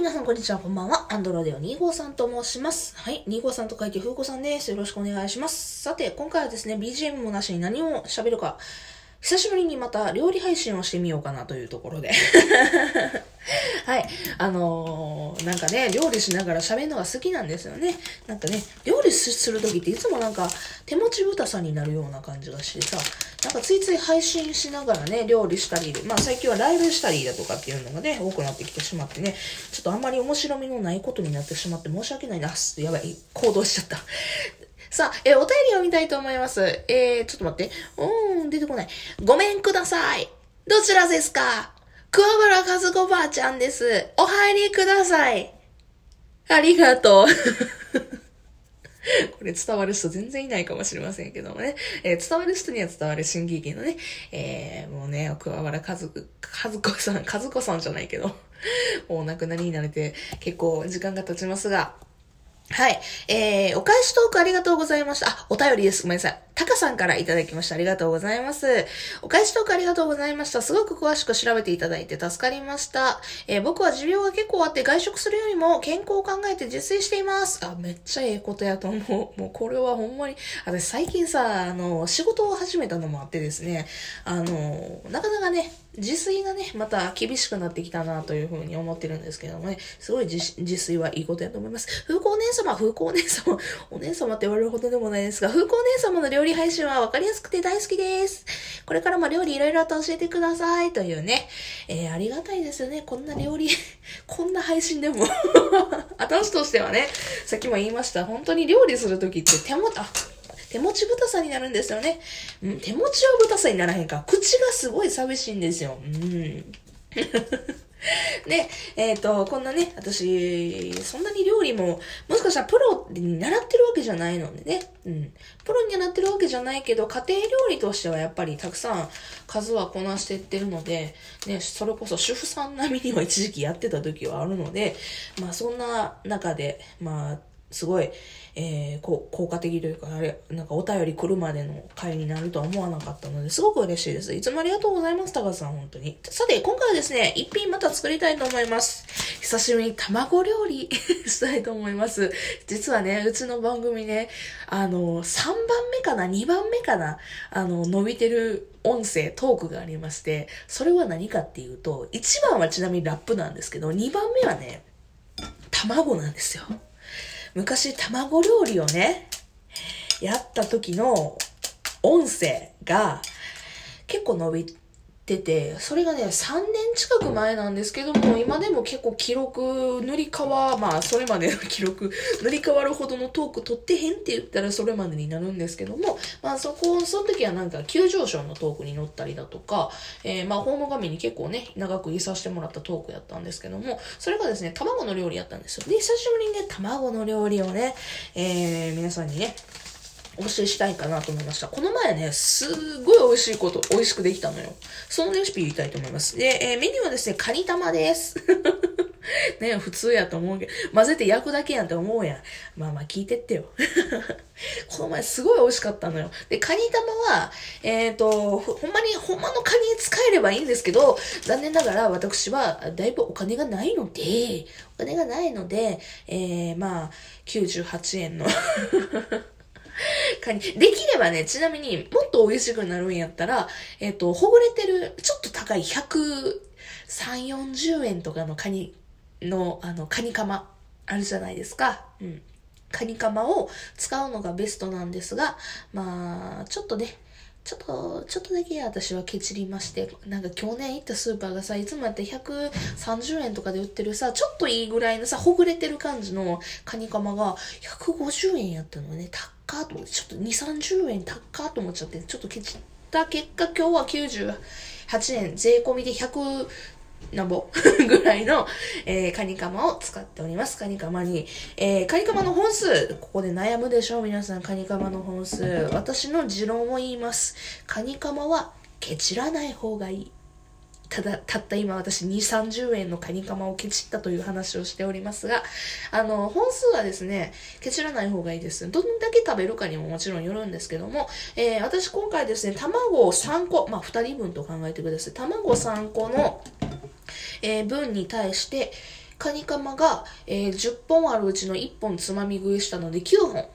皆さんこんにちは、こんばんは。アンドロデオ2号さんと申します。はい、2号さんと書いて風子さんです。よろしくお願いします。さて、今回はですね、BGM もなしに何を喋るか、久しぶりにまた料理配信をしてみようかなというところで。はい。あのーなんかね、料理しながら喋るのが好きなんですよね。なんかね、料理するときっていつもなんか手持ち豚さんになるような感じがしてさ、なんかついつい配信しながらね、料理したり、まあ最近はライブしたりだとかっていうのがね、多くなってきてしまってね、ちょっとあんまり面白みのないことになってしまって申し訳ないな。やばい、行動しちゃった。さあ、えーお便り読みたいと思います。えー、ちょっと待って。うーん、出てこない。ごめんください。どちらですか？桑原和子ばあちゃんです。お入りください。ありがとう。これ伝わる人全然いないかもしれませんけどもね。えー伝わる人には伝わる新喜劇のね、えーもうね、桑原和子、和子さん、和子さんじゃないけど、もうお亡くなりになれて結構時間が経ちますが、はい。えー、お返しトークありがとうございました。あ、お便りです。ごめんなさい。タカさんからいただきました。ありがとうございます。お返しトークありがとうございました。すごく詳しく調べていただいて助かりました。えー僕は持病が結構あって外食するよりも健康を考えて自炊しています。あ、めっちゃええことやと思う。もうこれはほんまに、私最近さ、あの、仕事を始めたのもあってですね、あの、なかなかね、自炊がね、また厳しくなってきたなというふうに思ってるんですけどもね、すごい自自炊はいいことやと思います。風光お姉様、風光お姉様、お姉様って言われるほどでもないですが、風光お姉様の料理配信はわかりやすくて大好きです。これからも料理いろいろと教えてくださいというね、えー、ありがたいですよね。こんな料理、こんな配信でも。私としてはね、さっきも言いました、本当に料理するときって手も、あ、手持ち豚さになるんですよね。うん、手持ちは豚さにならへんか。口がすごい寂しいんですよ。うん。で、えっ、と、こんなね、私、そんなに料理も、もしかしたらプロに習ってるわけじゃないのでね。うん。プロに習ってるわけじゃないけど、家庭料理としてはやっぱりたくさん数はこなしていってるので、ね、それこそ主婦さん並みには一時期やってた時はあるので、まあそんな中で、まあ、すごい、えー、こう効果的というか、あれ、なんかお便り来るまでの回になるとは思わなかったので、すごく嬉しいです。いつもありがとうございます、高さん、本当に。さて、今回はですね、一品また作りたいと思います。久しぶりに卵料理 したいと思います。実はね、うちの番組ね、あの、3番目かな ?2 番目かなあの、伸びてる音声、トークがありまして、それは何かっていうと、1番はちなみにラップなんですけど、2番目はね、卵なんですよ。昔卵料理をね、やった時の音声が結構伸びてて、それがね、3年近く前なんですけども、今でも結構記録塗り替わ、まあそれまでの記録 塗り替わるほどのトーク取ってへんって言ったらそれまでになるんですけども、まあそこ、その時はなんか急上昇のトークに乗ったりだとか、えー、まあホーム画面に結構ね、長くいさせてもらったトークやったんですけども、それがですね、卵の料理やったんですよ。で、久しぶりにね、卵の料理をね、えー、皆さんにね、お教えしたいかなと思いました。この前ね、すごい美味しいこと、美味しくできたのよ。そのレシピ言いたいと思います。で、えーメニューはですね、カニ玉です。ね普通やと思うけど、混ぜて焼くだけやんって思うやん。まあまあ聞いてってよ。この前すごい美味しかったのよ。で、カニ玉は、えっ、と、ほほんまに、ほんまのカニ使えればいいんですけど、残念ながら私はだいぶお金がないので、お金がないので、えー、まあ、98円のカニ。できればね、ちなみにもっと美味しくなるんやったら、えっ、と、ほぐれてる、ちょっと高い103、40円とかのカニの、あの、カニカマあるじゃないですか。うん。カニカマを使うのがベストなんですが、まあ、ちょっとね、ちょっと、ちょっとだけ私はケチりまして、なんか去年行ったスーパーがさ、いつもやって130円とかで売ってるさ、ちょっといいぐらいのさ、ほぐれてる感じのカニカマが150円やったのね、高っと思って、ちょっと2、30円高っと思っちゃって、ちょっとケチった結果、今日は98円、税込みで100、なんぼ ぐらいの、えーカニカマを使っております。カニカマに。えーカニカマの本数。ここで悩むでしょう皆さん、カニカマの本数。私の持論を言います。カニカマはケチらない方がいい。ただ、たった今私2、30円のカニカマをケチったという話をしておりますが、あの、本数はですね、ケチらない方がいいです。どんだけ食べるかにももちろんよるんですけども、えー私今回ですね、卵を3個、まあ2人分と考えてください。卵3個の、えー分に対して、カニカマが、えー、10本あるうちの1本つまみ食いしたので9本。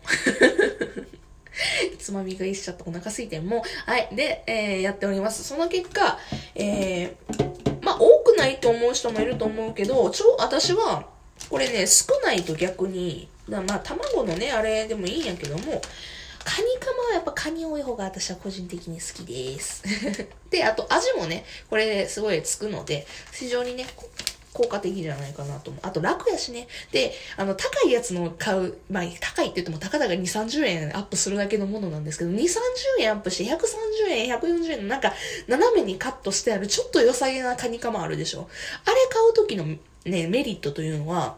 つまみ食いしちゃったお腹空いても、はい。で、えー、やっております。その結果、えー、まあ、多くないと思う人もいると思うけど、ちょ、私は、これね、少ないと逆に、まあ、卵のね、あれでもいいんやけども、カニカマはやっぱカニ多い方が私は個人的に好きです。で、あと味もね、これすごいつくので、非常にね、効果的じゃないかなと思う。あと楽やしね。で、あの、高いやつの買う、まあ、高いって言ってもたかだか2、30円アップするだけのものなんですけど、2、30円アップして130円、140円のなんか、斜めにカットしてあるちょっと良さげなカニカマあるでしょ。あれ買う時のね、メリットというのは、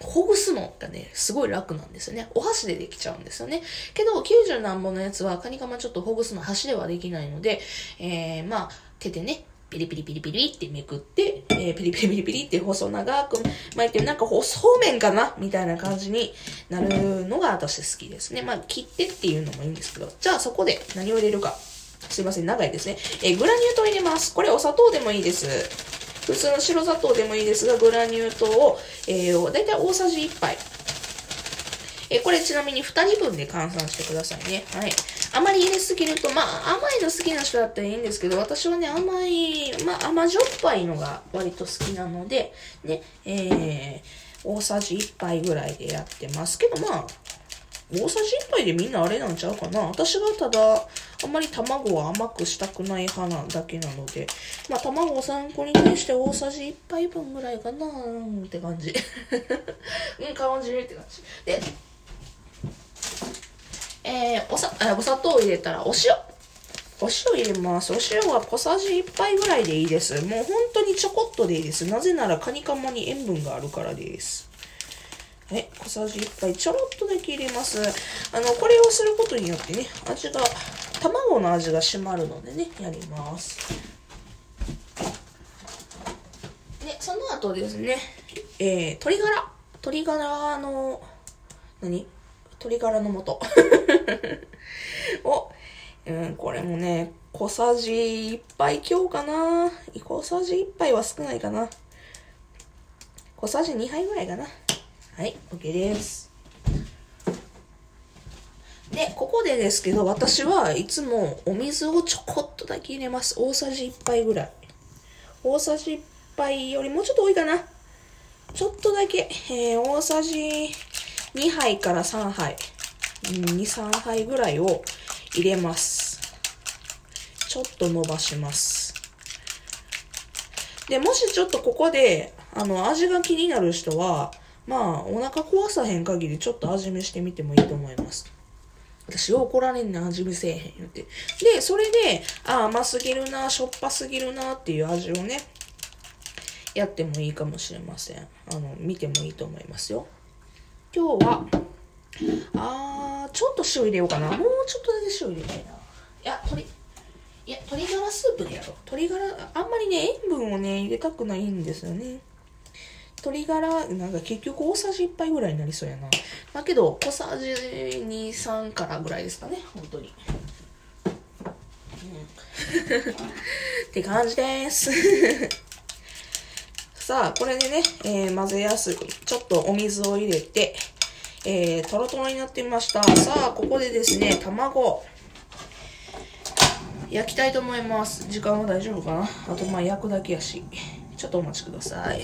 ほぐすのがね、すごい楽なんですよね。お箸でできちゃうんですよね。けど、90何本のやつは、カニカマちょっとほぐすの箸ではできないので、えー、まあ、手でね、ピリピリピリピリってめくって、えー、ピリピリピリピリって細長く巻いて、なんかそうめんかな？みたいな感じになるのが私好きですね。まあ、切ってっていうのもいいんですけど、じゃあそこで何を入れるか。すいません、長いですね。えー、グラニュー糖入れます。これお砂糖でもいいです。普通の白砂糖でもいいですが、グラニュー糖を、えー、だいたい大さじ1杯。えー、これちなみに2人分で換算してくださいね。はい。あまり入れすぎると、まあ、甘いの好きな人だったらいいんですけど、私はね、甘い、まあ、甘じょっぱいのが割と好きなので、ね、えー、大さじ1杯ぐらいでやってますけど、まあ、大さじ1杯でみんなあれなんちゃうかな私はただ、あんまり卵は甘くしたくない派なだけなので、まあ卵を3個に対して大さじ1杯分ぐらいかなって感じ。うん、感じるって感じ。で、えー、おさ、お砂糖を入れたらお塩。お塩入れます。お塩は小さじ1杯ぐらいでいいです。もう本当にちょこっとでいいです。なぜならカニカマに塩分があるからです。はい、小さじ1杯ちょろっとだけ入れます。あの、これをすることによってね、味が、卵の味が締まるのでね、やります。で、その後ですね、えー、鶏ガラ。鶏ガラの、何？鶏ガラの素。お、うん、これもね、小さじ1杯強かな。小さじ1杯は少ないかな。小さじ2杯ぐらいかな。はい、OK です。で、ここでですけど、私はいつもお水をちょこっとだけ入れます。大さじ1杯ぐらい。大さじ1杯よりもうちょっと多いかな。ちょっとだけ、えー、大さじ2杯から3杯、2、3杯ぐらいを入れます。ちょっと伸ばします。で、もしちょっとここで、あの、味が気になる人は、まあ、お腹壊さへん限りちょっと味見してみてもいいと思います。私よう怒られんな、味見せえへん言って。で、それで、あ、甘すぎるな、しょっぱすぎるなっていう味をね、やってもいいかもしれません。あの、見てもいいと思いますよ。今日は、あー、ちょっと塩入れようかな。もうちょっとだけ塩入れたいな。いや、鶏、いや、鶏ガラスープでやろう。鶏ガラ、あんまりね、塩分をね、入れたくないんですよね。鶏ガラ、なんか結局大さじ1杯ぐらいになりそうやな。だけど、小さじ2、3からぐらいですかね、本当に。うん、って感じです。さあ、これでね、えー、混ぜやすい。ちょっとお水を入れて、えー、トロトロになってみました。さあ、ここでですね、卵。焼きたいと思います。時間は大丈夫かな？あと、まあ、焼くだけやし。ちょっとお待ちください。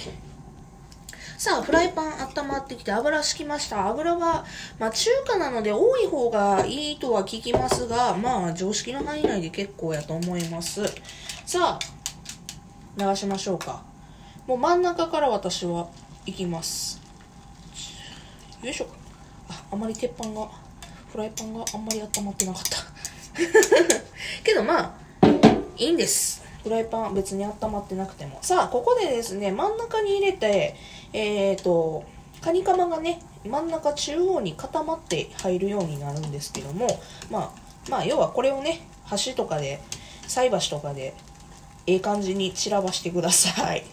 さあ、フライパン温まってきて油敷きました。油は、まあ中華なので多い方がいいとは聞きますが、まあ常識の範囲内で結構やと思います。さあ、流しましょうか。もう真ん中から私は行きます。よいしょ。あ、あまり鉄板が、フライパンがあんまり温まってなかった。けどまあ、いいんです。フライパン別に温まってなくても。さあ、ここでですね、真ん中に入れて、えっ、ー、と、カニカマがね、真ん中中央に固まって入るようになるんですけども、まあ、まあ、要はこれをね、箸とかで、菜箸とかで、ええ感じに散らばしてください。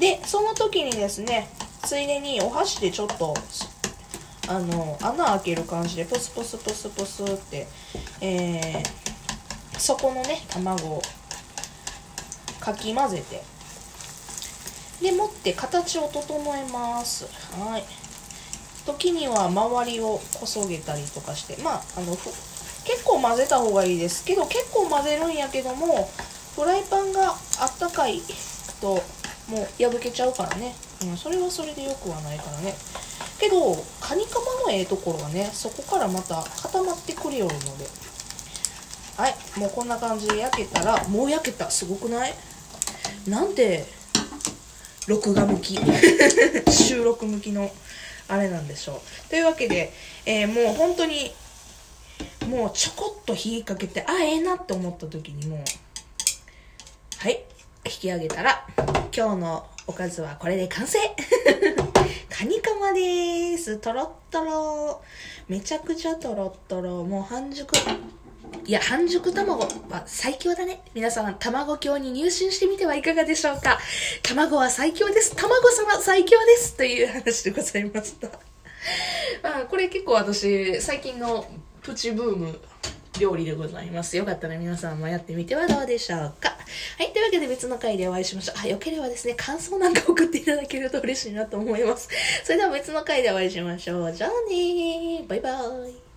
で、その時にですね、ついでにお箸でちょっと、あの、穴開ける感じで、ポスポスポスポスって、えー、そこのね、卵をかき混ぜてでもって形を整えます。はい。時には周りをこそげたりとかしてまああの結構混ぜた方がいいです。けど結構混ぜるんやけどもフライパンがあったかいともう破けちゃうからね、うん、それはそれでよくはないからね。けどカニカマのええところはねそこからまた固まってくるよるので。はい。もうこんな感じで焼けたらもう焼けた。すごくない？なんて録画向き収録向きのあれなんでしょうというわけで、えー、もう本当にもうちょこっと火かけてあええなって思った時にもうはい引き上げたら今日のおかずはこれで完成 カニカマです。とろっとろ。めちゃくちゃとろっとろ。もう半熟。いや、半熟卵は最強だね。皆さん、卵教に入信してみてはいかがでしょうか卵は最強です。卵様最強です。という話でございました。まあ、これ結構私、最近のプチブーム料理でございます。よかったら皆さんもやってみてはどうでしょうか。はい。というわけで別の回でお会いしましょう。あ、よければですね、感想なんか送っていただけると嬉しいなと思います。それでは別の回でお会いしましょう。じゃあねー。バイバーイ。